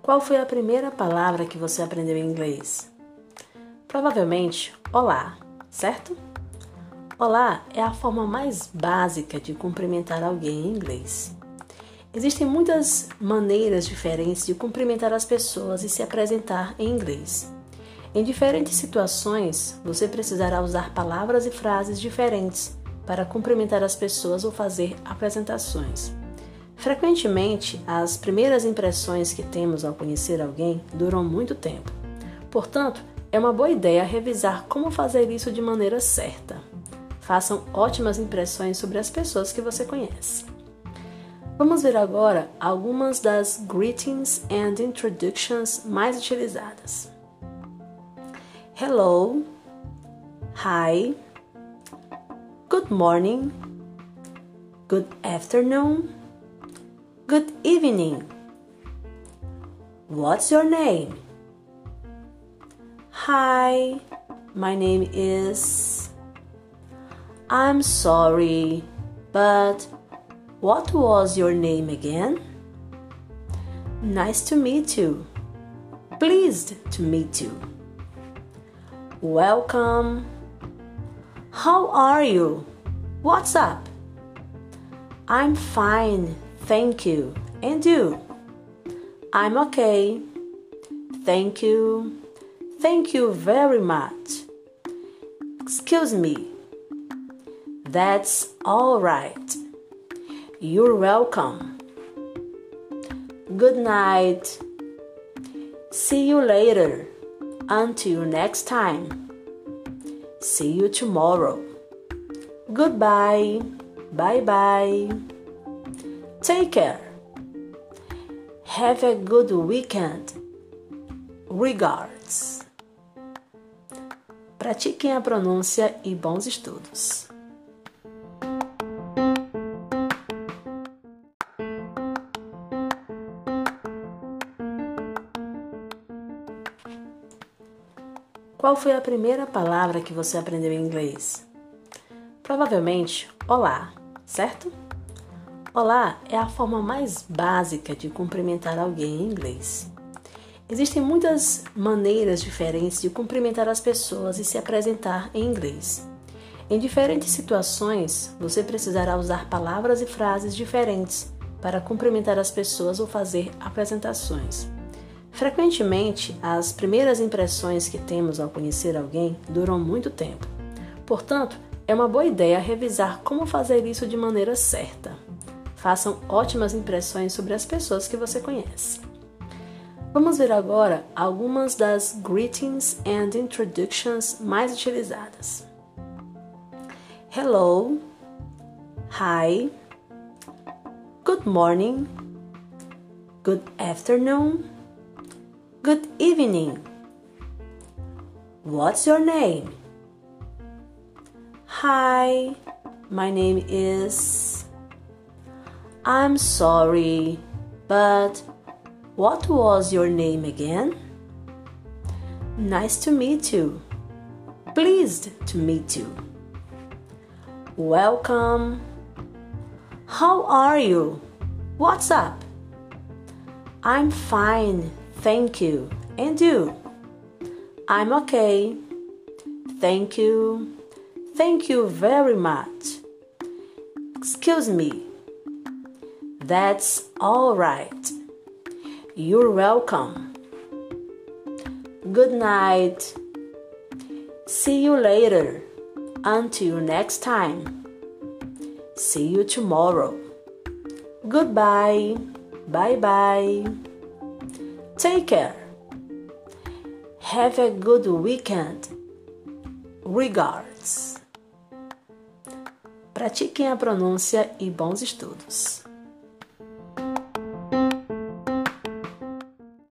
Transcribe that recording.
Qual foi a primeira palavra que você aprendeu em inglês? Provavelmente, olá, certo? Olá é a forma mais básica de cumprimentar alguém em inglês. Existem muitas maneiras diferentes de cumprimentar as pessoas e se apresentar em inglês. Em diferentes situações, você precisará usar palavras e frases diferentes para cumprimentar as pessoas ou fazer apresentações. Frequentemente, as primeiras impressões que temos ao conhecer alguém duram muito tempo. Portanto, é uma boa ideia revisar como fazer isso de maneira certa. Façam ótimas impressões sobre as pessoas que você conhece. Vamos ver agora algumas das greetings and introductions mais utilizadas. Hello, hi, good morning, good afternoon, good evening. What's your name? Hi, my name is. I'm sorry, but what was your name again? Nice to meet you. Pleased to meet you. Welcome. How are you? What's up? I'm fine, thank you. And you? I'm okay. Thank you. Thank you very much. Excuse me. That's all right. You're welcome. Good night. See you later. Until next time. See you tomorrow. Goodbye. Bye bye. Take care. Have a good weekend. Regards. Pratiquem a pronúncia e bons estudos. Qual foi a primeira palavra que você aprendeu em inglês? Provavelmente, olá, certo? Olá é a forma mais básica de cumprimentar alguém em inglês. Existem muitas maneiras diferentes de cumprimentar as pessoas e se apresentar em inglês. Em diferentes situações, você precisará usar palavras e frases diferentes para cumprimentar as pessoas ou fazer apresentações. Frequentemente, as primeiras impressões que temos ao conhecer alguém duram muito tempo. Portanto, é uma boa ideia revisar como fazer isso de maneira certa. Façam ótimas impressões sobre as pessoas que você conhece. Vamos ver agora algumas das greetings and introductions mais utilizadas. Hello, hi, good morning, good afternoon. Good evening. What's your name? Hi, my name is. I'm sorry, but what was your name again? Nice to meet you. Pleased to meet you. Welcome. How are you? What's up? I'm fine, Thank you. And you? I'm okay. Thank you. Thank you very much. Excuse me. That's all right. You're welcome. Good night. See you later. Until next time. See you tomorrow. Goodbye. Bye bye. Take care. Have a good weekend. Regards. Pratiquem a pronúncia e bons estudos.